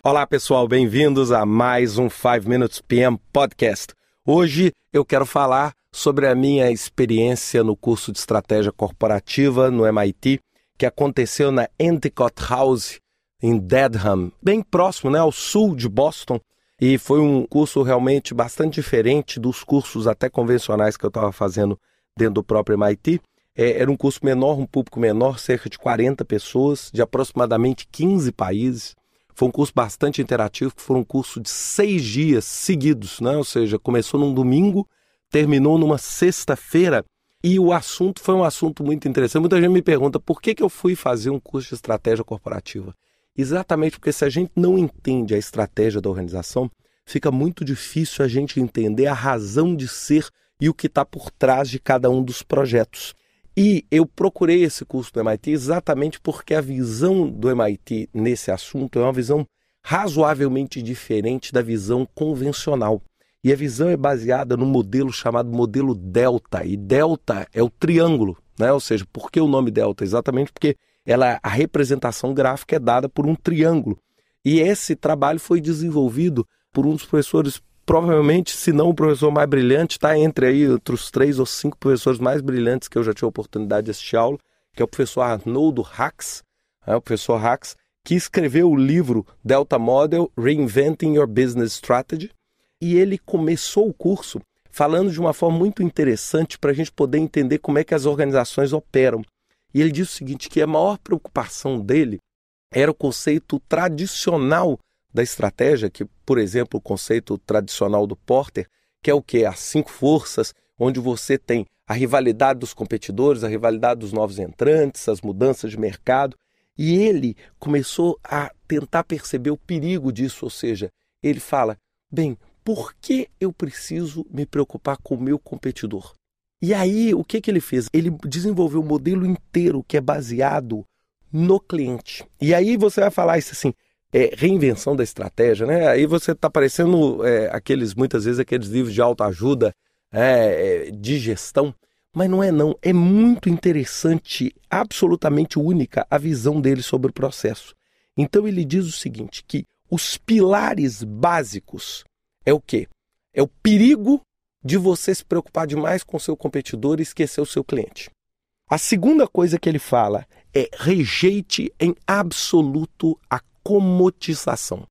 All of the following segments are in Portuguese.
Olá, pessoal, bem-vindos a mais um 5 Minutes PM Podcast. Hoje eu quero falar sobre a minha experiência no curso de estratégia corporativa no MIT, que aconteceu na Endicott House em Dedham, bem próximo, né, ao sul de Boston. E foi um curso realmente bastante diferente dos cursos até convencionais que eu estava fazendo dentro do próprio MIT. É, era um curso menor, um público menor, cerca de 40 pessoas, de aproximadamente 15 países. Foi um curso bastante interativo, que foi um curso de seis dias seguidos, né? ou seja, começou num domingo, terminou numa sexta-feira, e o assunto foi um assunto muito interessante. Muita gente me pergunta por que, que eu fui fazer um curso de estratégia corporativa. Exatamente porque se a gente não entende a estratégia da organização, fica muito difícil a gente entender a razão de ser e o que está por trás de cada um dos projetos. E eu procurei esse curso do MIT exatamente porque a visão do MIT nesse assunto é uma visão razoavelmente diferente da visão convencional. E a visão é baseada no modelo chamado modelo delta. E delta é o triângulo, né? Ou seja, por que o nome delta? Exatamente porque ela, a representação gráfica é dada por um triângulo. E esse trabalho foi desenvolvido por um dos professores provavelmente, se não o professor mais brilhante, está entre aí entre os três ou cinco professores mais brilhantes que eu já tive a oportunidade de assistir aula, que é o professor Arnoldo Hax, é, o professor Hax, que escreveu o livro Delta Model Reinventing Your Business Strategy, e ele começou o curso falando de uma forma muito interessante para a gente poder entender como é que as organizações operam. E ele disse o seguinte, que a maior preocupação dele era o conceito tradicional da estratégia, que, por exemplo, o conceito tradicional do Porter, que é o que? As cinco forças, onde você tem a rivalidade dos competidores, a rivalidade dos novos entrantes, as mudanças de mercado. E ele começou a tentar perceber o perigo disso, ou seja, ele fala: bem, por que eu preciso me preocupar com o meu competidor? E aí, o que, que ele fez? Ele desenvolveu um modelo inteiro que é baseado no cliente. E aí você vai falar isso assim: é, reinvenção da estratégia, né? Aí você está parecendo é, aqueles, muitas vezes, aqueles livros de autoajuda, é, é, de gestão, mas não é não. É muito interessante, absolutamente única a visão dele sobre o processo. Então ele diz o seguinte, que os pilares básicos é o quê? É o perigo de você se preocupar demais com seu competidor e esquecer o seu cliente. A segunda coisa que ele fala é rejeite em absoluto a comodização,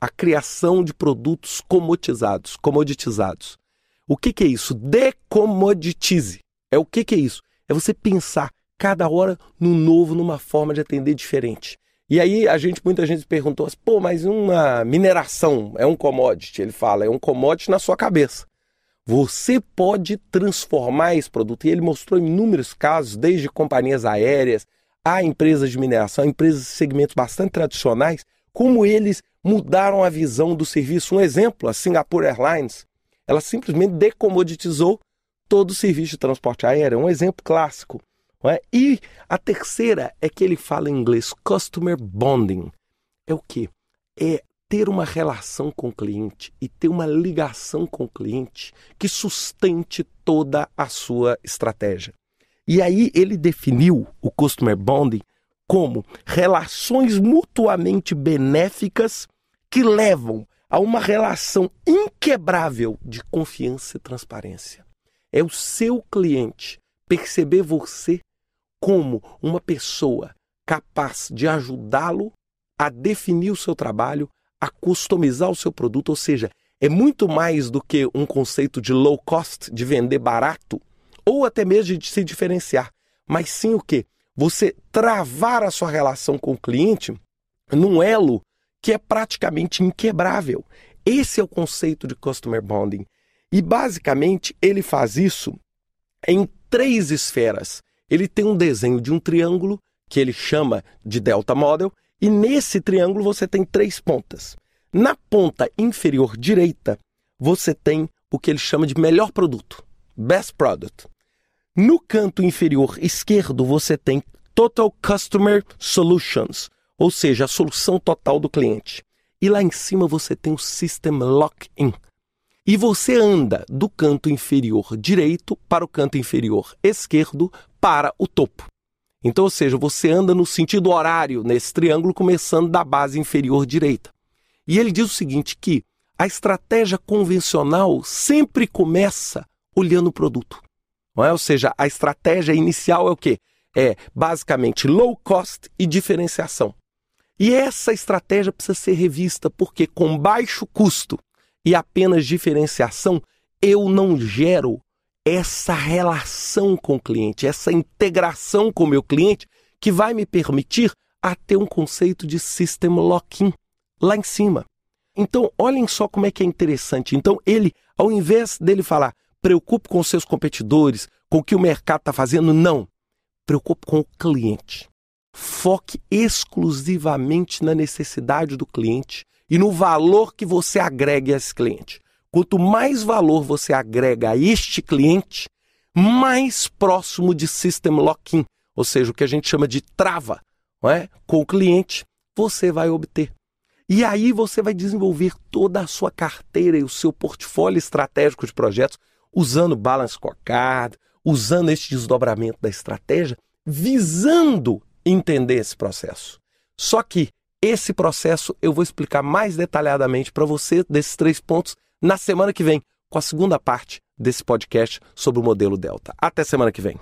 a criação de produtos comodizados, comoditizados. O que, que é isso? Decomoditize. É o que, que é isso? É você pensar cada hora no novo, numa forma de atender diferente. E aí a gente, muita gente perguntou assim, pô, mas uma mineração é um commodity? Ele fala, é um commodity na sua cabeça. Você pode transformar esse produto. E ele mostrou inúmeros casos, desde companhias aéreas, Há empresas de mineração, empresas de segmentos bastante tradicionais, como eles mudaram a visão do serviço. Um exemplo, a Singapore Airlines, ela simplesmente decomoditizou todo o serviço de transporte aéreo. É um exemplo clássico. É? E a terceira é que ele fala em inglês customer bonding. É o que? É ter uma relação com o cliente e ter uma ligação com o cliente que sustente toda a sua estratégia. E aí ele definiu o customer bonding como relações mutuamente benéficas que levam a uma relação inquebrável de confiança e transparência. É o seu cliente perceber você como uma pessoa capaz de ajudá-lo a definir o seu trabalho, a customizar o seu produto, ou seja, é muito mais do que um conceito de low cost, de vender barato, ou até mesmo de se diferenciar, mas sim o que? Você travar a sua relação com o cliente num elo que é praticamente inquebrável. Esse é o conceito de customer bonding. E basicamente ele faz isso em três esferas. Ele tem um desenho de um triângulo que ele chama de delta model, e nesse triângulo você tem três pontas. Na ponta inferior direita, você tem o que ele chama de melhor produto, best product. No canto inferior esquerdo, você tem Total Customer Solutions, ou seja, a solução total do cliente. E lá em cima você tem o System Lock-in. E você anda do canto inferior direito para o canto inferior esquerdo para o topo. Então, ou seja, você anda no sentido horário nesse triângulo, começando da base inferior direita. E ele diz o seguinte: que a estratégia convencional sempre começa olhando o produto. É? Ou seja, a estratégia inicial é o quê? É basicamente low cost e diferenciação. E essa estratégia precisa ser revista porque com baixo custo e apenas diferenciação, eu não gero essa relação com o cliente, essa integração com o meu cliente que vai me permitir a ter um conceito de system lock-in lá em cima. Então, olhem só como é que é interessante. Então, ele, ao invés dele falar, preocupe com seus competidores, com o que o mercado está fazendo, não. Preocupe com o cliente. Foque exclusivamente na necessidade do cliente e no valor que você agrega a esse cliente. Quanto mais valor você agrega a este cliente, mais próximo de system lock-in, ou seja, o que a gente chama de trava, é? com o cliente, você vai obter. E aí você vai desenvolver toda a sua carteira e o seu portfólio estratégico de projetos usando Balance Scorecard, usando este desdobramento da estratégia, visando entender esse processo. Só que esse processo eu vou explicar mais detalhadamente para você desses três pontos na semana que vem, com a segunda parte desse podcast sobre o modelo Delta. Até semana que vem.